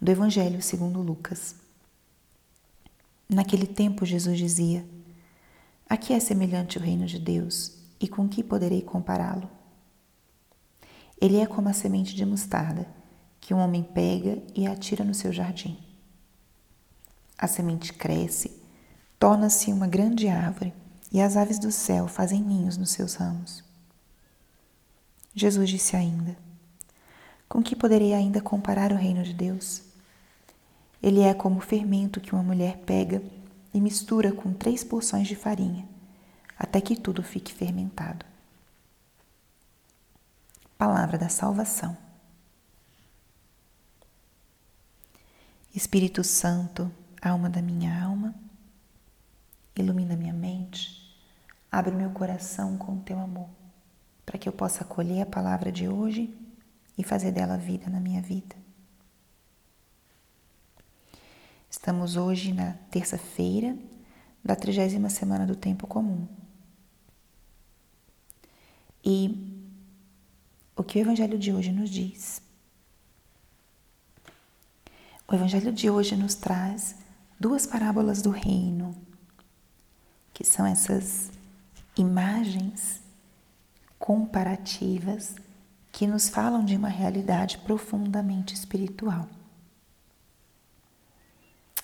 do Evangelho segundo Lucas. Naquele tempo, Jesus dizia: A que é semelhante o reino de Deus e com que poderei compará-lo? Ele é como a semente de mostarda que um homem pega e atira no seu jardim. A semente cresce, torna-se uma grande árvore e as aves do céu fazem ninhos nos seus ramos. Jesus disse ainda: Com que poderei ainda comparar o reino de Deus? Ele é como o fermento que uma mulher pega e mistura com três porções de farinha, até que tudo fique fermentado. Palavra da salvação. Espírito Santo, alma da minha alma, ilumina minha mente, abre meu coração com o teu amor, para que eu possa acolher a palavra de hoje e fazer dela vida na minha vida. Estamos hoje na terça-feira da trigésima semana do tempo comum. E o que o Evangelho de hoje nos diz? O Evangelho de hoje nos traz duas parábolas do reino, que são essas imagens comparativas que nos falam de uma realidade profundamente espiritual.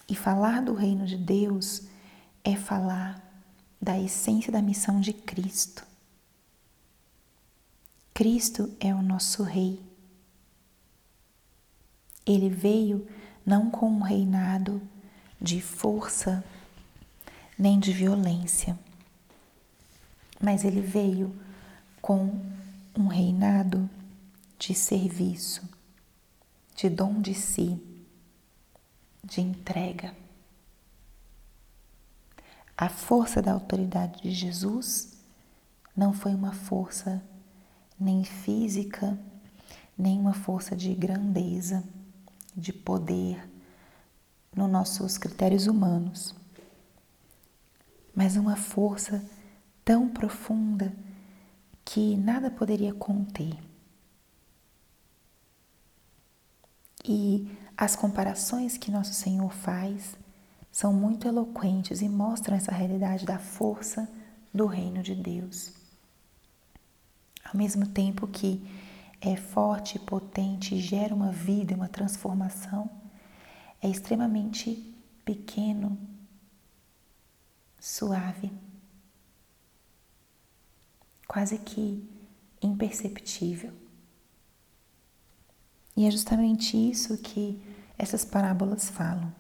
E falar do reino de Deus é falar da essência da missão de Cristo. Cristo é o nosso Rei. Ele veio não com um reinado de força nem de violência, mas ele veio com um reinado de serviço, de dom de si de entrega. A força da autoridade de Jesus não foi uma força nem física, nem uma força de grandeza, de poder nos nossos critérios humanos, mas uma força tão profunda que nada poderia conter. E as comparações que nosso Senhor faz são muito eloquentes e mostram essa realidade da força do reino de Deus. Ao mesmo tempo que é forte, potente, gera uma vida, uma transformação, é extremamente pequeno, suave, quase que imperceptível. E é justamente isso que essas parábolas falam.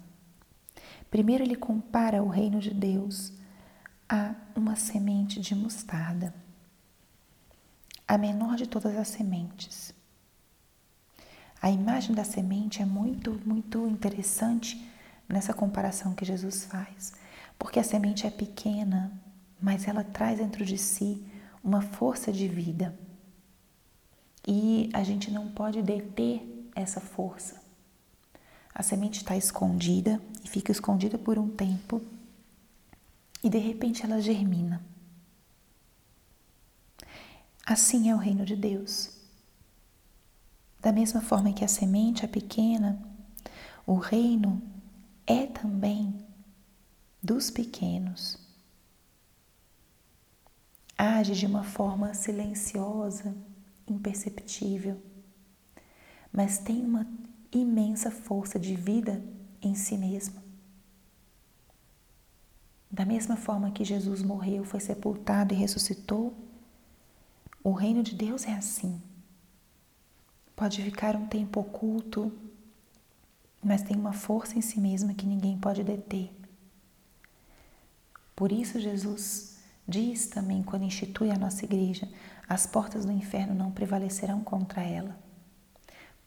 Primeiro, ele compara o reino de Deus a uma semente de mostarda, a menor de todas as sementes. A imagem da semente é muito, muito interessante nessa comparação que Jesus faz, porque a semente é pequena, mas ela traz dentro de si uma força de vida. E a gente não pode deter essa força. A semente está escondida e fica escondida por um tempo e de repente ela germina. Assim é o reino de Deus. Da mesma forma que a semente é pequena, o reino é também dos pequenos. Age de uma forma silenciosa imperceptível, mas tem uma imensa força de vida em si mesmo. Da mesma forma que Jesus morreu, foi sepultado e ressuscitou, o reino de Deus é assim. Pode ficar um tempo oculto, mas tem uma força em si mesma que ninguém pode deter. Por isso, Jesus diz também, quando institui a nossa igreja, as portas do inferno não prevalecerão contra ela,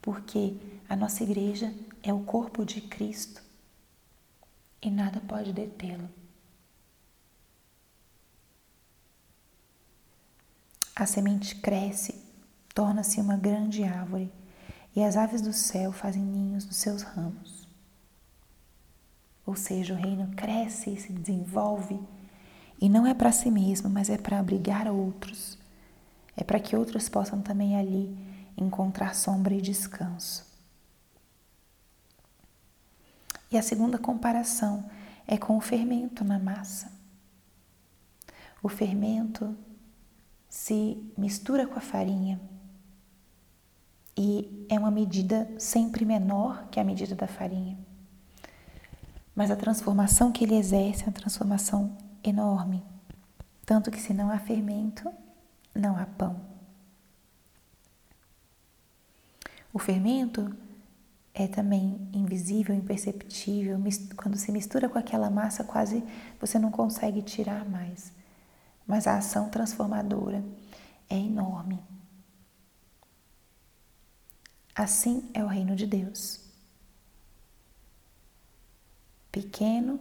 porque a nossa igreja é o corpo de Cristo e nada pode detê-lo. A semente cresce, torna-se uma grande árvore e as aves do céu fazem ninhos nos seus ramos. Ou seja, o reino cresce e se desenvolve e não é para si mesmo, mas é para abrigar outros é para que outros possam também ali encontrar sombra e descanso. E a segunda comparação é com o fermento na massa. O fermento se mistura com a farinha e é uma medida sempre menor que a medida da farinha. Mas a transformação que ele exerce é uma transformação enorme. Tanto que se não há fermento, não há pão. O fermento é também invisível, imperceptível, quando se mistura com aquela massa, quase você não consegue tirar mais. Mas a ação transformadora é enorme. Assim é o reino de Deus. Pequeno,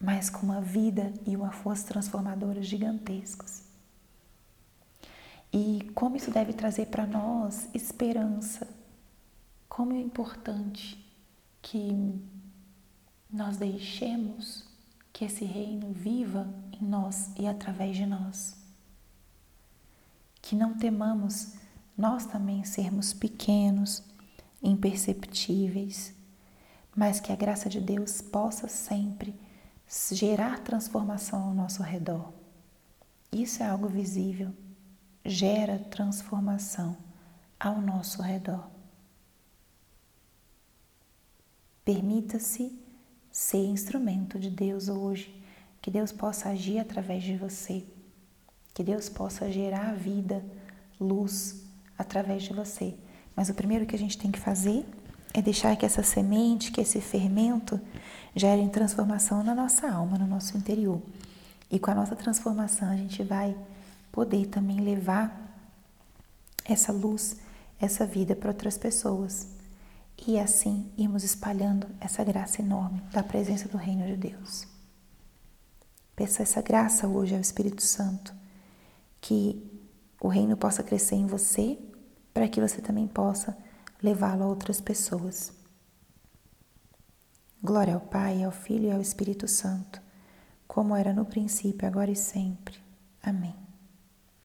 mas com uma vida e uma força transformadora gigantescos. E como isso deve trazer para nós esperança, como é importante que nós deixemos que esse reino viva em nós e através de nós. Que não temamos nós também sermos pequenos, imperceptíveis, mas que a graça de Deus possa sempre gerar transformação ao nosso redor. Isso é algo visível, gera transformação ao nosso redor. Permita-se ser instrumento de Deus hoje, que Deus possa agir através de você, que Deus possa gerar vida, luz através de você. Mas o primeiro que a gente tem que fazer é deixar que essa semente, que esse fermento gere transformação na nossa alma, no nosso interior. E com a nossa transformação a gente vai poder também levar essa luz, essa vida para outras pessoas e assim irmos espalhando essa graça enorme da presença do Reino de Deus. Peça essa graça hoje ao Espírito Santo, que o reino possa crescer em você, para que você também possa levá-lo a outras pessoas. Glória ao Pai, ao Filho e ao Espírito Santo, como era no princípio, agora e sempre. Amém.